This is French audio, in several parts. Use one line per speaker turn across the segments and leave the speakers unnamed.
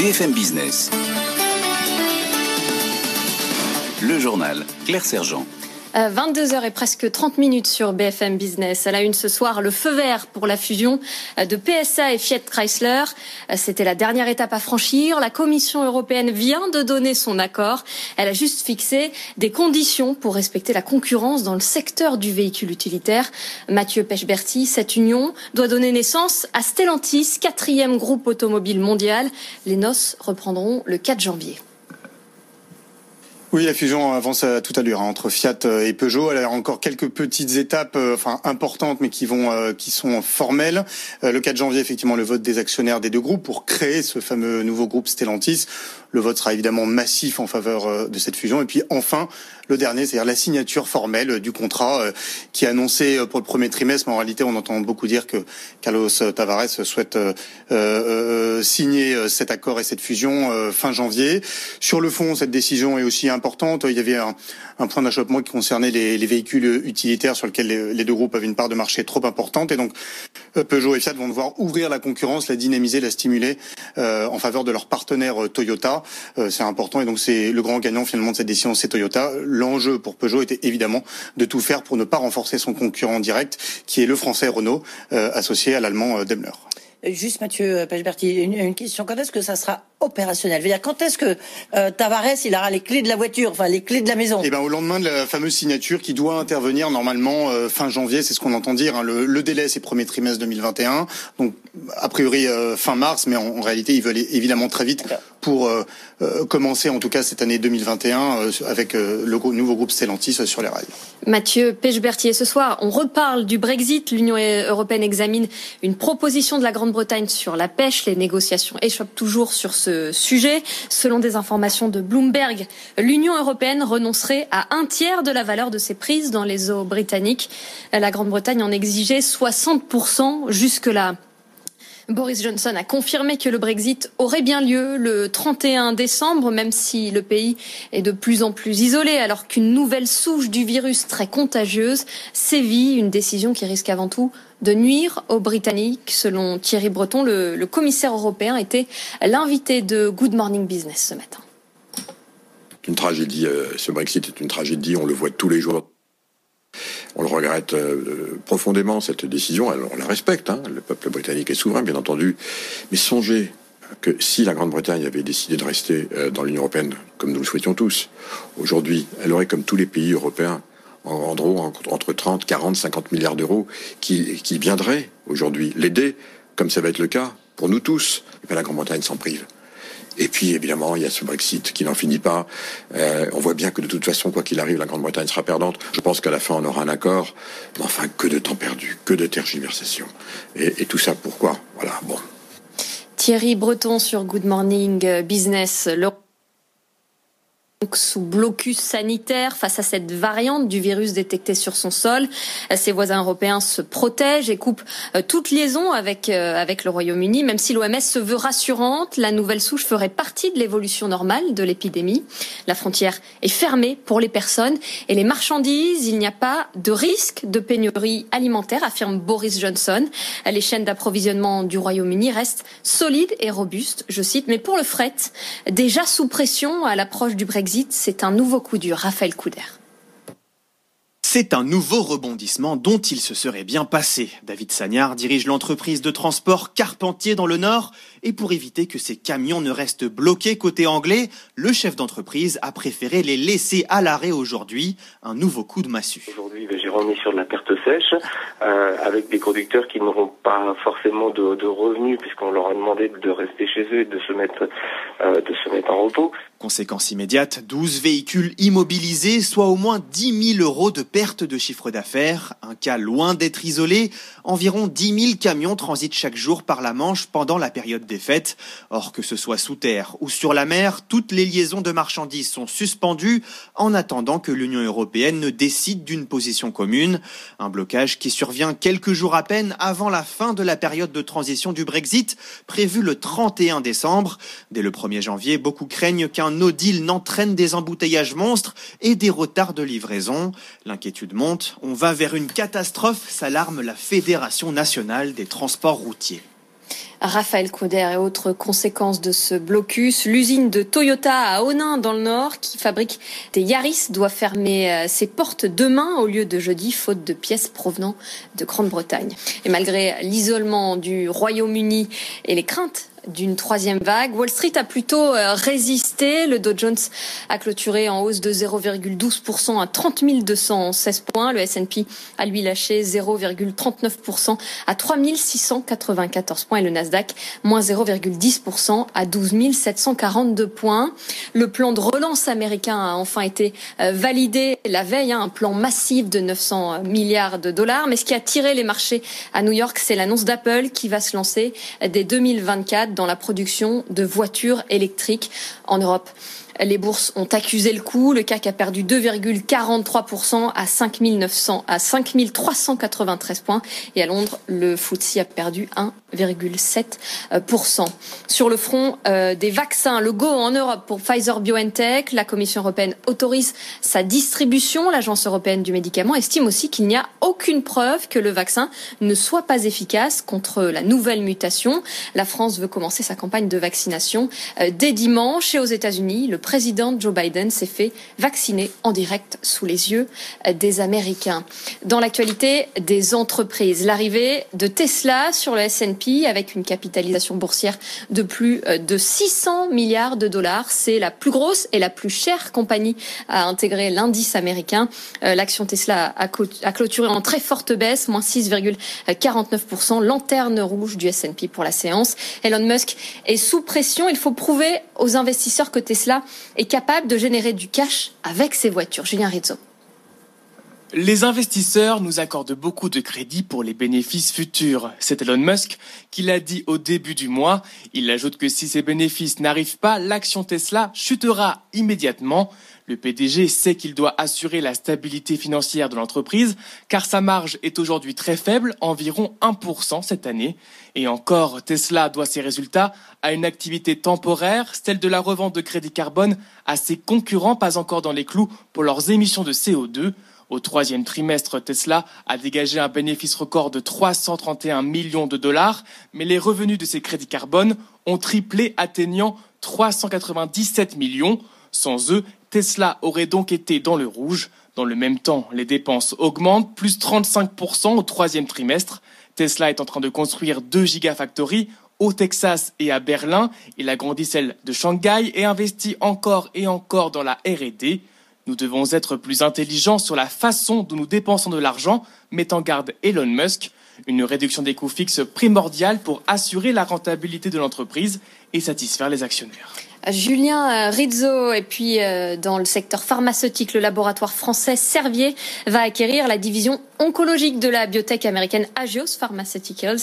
BFM Business. Le journal Claire Sergent.
22h et presque 30 minutes sur BFM Business. À la une ce soir, le feu vert pour la fusion de PSA et Fiat Chrysler. C'était la dernière étape à franchir. La Commission européenne vient de donner son accord. Elle a juste fixé des conditions pour respecter la concurrence dans le secteur du véhicule utilitaire. Mathieu Pechberti, cette union doit donner naissance à Stellantis, quatrième groupe automobile mondial. Les noces reprendront le 4 janvier.
Oui, la fusion avance à toute allure hein, entre Fiat et Peugeot. Elle a encore quelques petites étapes, euh, enfin importantes, mais qui vont, euh, qui sont formelles. Euh, le 4 janvier, effectivement, le vote des actionnaires des deux groupes pour créer ce fameux nouveau groupe Stellantis. Le vote sera évidemment massif en faveur euh, de cette fusion. Et puis enfin, le dernier, c'est-à-dire la signature formelle du contrat euh, qui est annoncé euh, pour le premier trimestre. Mais en réalité, on entend beaucoup dire que Carlos Tavares souhaite euh, signer cet accord et cette fusion fin janvier. Sur le fond, cette décision est aussi importante. Il y avait un, point d'achoppement qui concernait les, les, véhicules utilitaires sur lesquels les, deux groupes avaient une part de marché trop importante. Et donc, Peugeot et Fiat vont devoir ouvrir la concurrence, la dynamiser, la stimuler euh, en faveur de leur partenaire Toyota. Euh, c'est important et donc c'est le grand gagnant finalement de cette décision, c'est Toyota. L'enjeu pour Peugeot était évidemment de tout faire pour ne pas renforcer son concurrent direct, qui est le français Renault, euh, associé à l'allemand Daimler.
Juste Mathieu une, question. Quand est-ce que ça sera opérationnel dire, Quand est-ce que euh, Tavares il aura les clés de la voiture, enfin les clés de la maison?
Eh ben au lendemain de la fameuse signature qui doit intervenir normalement euh, fin janvier, c'est ce qu'on entend dire. Hein. Le, le, délai c'est premier trimestre 2021, donc a priori euh, fin mars, mais en, en, réalité ils veulent évidemment très vite pour euh, euh, commencer en tout cas cette année 2021 avec le nouveau groupe Stellantis sur les rails.
Mathieu Pechbertier, ce soir on reparle du Brexit. L'Union européenne examine une proposition de la Grande-Bretagne sur la pêche. Les négociations échoppent toujours sur ce sujet. Selon des informations de Bloomberg, l'Union européenne renoncerait à un tiers de la valeur de ses prises dans les eaux britanniques. La Grande-Bretagne en exigeait 60% jusque-là. Boris Johnson a confirmé que le Brexit aurait bien lieu le 31 décembre, même si le pays est de plus en plus isolé, alors qu'une nouvelle souche du virus très contagieuse sévit, une décision qui risque avant tout de nuire aux Britanniques. Selon Thierry Breton, le, commissaire européen était l'invité de Good Morning Business ce matin.
Une tragédie, ce Brexit est une tragédie, on le voit tous les jours on le regrette euh, profondément, cette décision. on la respecte. Hein. Le peuple britannique est souverain, bien entendu. Mais songez que si la Grande-Bretagne avait décidé de rester euh, dans l'Union européenne, comme nous le souhaitions tous, aujourd'hui, elle aurait, comme tous les pays européens, en, gros, entre 30, 40, 50 milliards d'euros qui, qui viendraient aujourd'hui l'aider, comme ça va être le cas pour nous tous. Et bien la Grande-Bretagne s'en prive. Et puis, évidemment, il y a ce Brexit qui n'en finit pas. Euh, on voit bien que de toute façon, quoi qu'il arrive, la Grande-Bretagne sera perdante. Je pense qu'à la fin, on aura un accord. Mais enfin, que de temps perdu, que de tergiversation. Et, et tout ça, pourquoi? Voilà, bon.
Thierry Breton sur Good Morning Business. Le sous blocus sanitaire face à cette variante du virus détecté sur son sol. Ses voisins européens se protègent et coupent toute liaison avec, avec le Royaume-Uni. Même si l'OMS se veut rassurante, la nouvelle souche ferait partie de l'évolution normale de l'épidémie. La frontière est fermée pour les personnes et les marchandises. Il n'y a pas de risque de pénurie alimentaire, affirme Boris Johnson. Les chaînes d'approvisionnement du Royaume-Uni restent solides et robustes, je cite. Mais pour le fret, déjà sous pression à l'approche du Brexit, c'est un nouveau coup dur. Raphaël Couder.
C'est un nouveau rebondissement dont il se serait bien passé. David Sagnard dirige l'entreprise de transport Carpentier dans le Nord et pour éviter que ces camions ne restent bloqués côté anglais, le chef d'entreprise a préféré les laisser à l'arrêt aujourd'hui. Un nouveau coup de massue.
Aujourd'hui, j'ai remis sur de la perte sèche euh, avec des conducteurs qui n'auront pas forcément de, de revenus puisqu'on leur a demandé de rester chez eux et de se mettre, euh, de se mettre en repos.
Conséquence immédiate, 12 véhicules immobilisés, soit au moins 10 000 euros de perte de chiffre d'affaires. Un cas loin d'être isolé. Environ 10 000 camions transitent chaque jour par la Manche pendant la période Or, que ce soit sous terre ou sur la mer, toutes les liaisons de marchandises sont suspendues en attendant que l'Union européenne ne décide d'une position commune. Un blocage qui survient quelques jours à peine avant la fin de la période de transition du Brexit, prévue le 31 décembre. Dès le 1er janvier, beaucoup craignent qu'un no deal n'entraîne des embouteillages monstres et des retards de livraison. L'inquiétude monte. On va vers une catastrophe, s'alarme la Fédération nationale des transports routiers.
Raphaël Couder et autres conséquences de ce blocus. L'usine de Toyota à Onin dans le Nord, qui fabrique des Yaris, doit fermer euh, ses portes demain au lieu de jeudi, faute de pièces provenant de Grande-Bretagne. Et malgré l'isolement du Royaume-Uni et les craintes d'une troisième vague. Wall Street a plutôt euh, résisté. Le Dow Jones a clôturé en hausse de 0,12% à 30 216 points. Le S&P a lui lâché 0,39% à 3 694 points et le Nasdaq moins 0,10% à 12 742 points. Le plan de relance américain a enfin été euh, validé la veille, hein, un plan massif de 900 milliards de dollars. Mais ce qui a tiré les marchés à New York, c'est l'annonce d'Apple qui va se lancer dès 2024 dans la production de voitures électriques en Europe. Les bourses ont accusé le coup. Le CAC a perdu 2,43% à 5 900, à 5 393 points. Et à Londres, le FTSE a perdu 1,7%. Sur le front euh, des vaccins, le go en Europe pour Pfizer BioNTech. La Commission européenne autorise sa distribution. L'Agence européenne du médicament estime aussi qu'il n'y a aucune preuve que le vaccin ne soit pas efficace contre la nouvelle mutation. La France veut commencer sa campagne de vaccination euh, dès dimanche et aux États-Unis, le président Joe Biden s'est fait vacciner en direct sous les yeux des Américains. Dans l'actualité des entreprises, l'arrivée de Tesla sur le S&P avec une capitalisation boursière de plus de 600 milliards de dollars. C'est la plus grosse et la plus chère compagnie à intégrer l'indice américain. Euh, l'action Tesla a clôturé en très forte baisse, moins 6,49%, lanterne rouge du S&P pour la séance. Elon Musk est sous pression. Il faut prouver aux investisseurs que Tesla est capable de générer du cash avec ses voitures. Julien Rizzo.
Les investisseurs nous accordent beaucoup de crédit pour les bénéfices futurs. C'est Elon Musk qui l'a dit au début du mois. Il ajoute que si ces bénéfices n'arrivent pas, l'action Tesla chutera immédiatement. Le PDG sait qu'il doit assurer la stabilité financière de l'entreprise car sa marge est aujourd'hui très faible, environ 1% cette année. Et encore, Tesla doit ses résultats à une activité temporaire, celle de la revente de crédit carbone à ses concurrents pas encore dans les clous pour leurs émissions de CO2. Au troisième trimestre, Tesla a dégagé un bénéfice record de 331 millions de dollars, mais les revenus de ses crédits carbone ont triplé, atteignant 397 millions. Sans eux, Tesla aurait donc été dans le rouge. Dans le même temps, les dépenses augmentent, plus 35% au troisième trimestre. Tesla est en train de construire deux gigafactories au Texas et à Berlin. Il agrandit celle de Shanghai et investit encore et encore dans la R&D. Nous devons être plus intelligents sur la façon dont nous dépensons de l'argent, met en garde Elon Musk. Une réduction des coûts fixes primordiale pour assurer la rentabilité de l'entreprise et satisfaire les actionnaires.
Julien euh, Rizzo, et puis euh, dans le secteur pharmaceutique, le laboratoire français Servier va acquérir la division oncologique de la biotech américaine Agios Pharmaceuticals.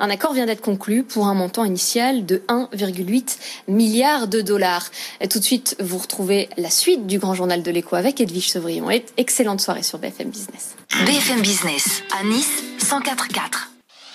Un accord vient d'être conclu pour un montant initial de 1,8 milliard de dollars. Et tout de suite, vous retrouvez la suite du grand journal de l'écho avec Edwige Sevrion. Excellente soirée sur BFM Business.
BFM Business à Nice 104.4.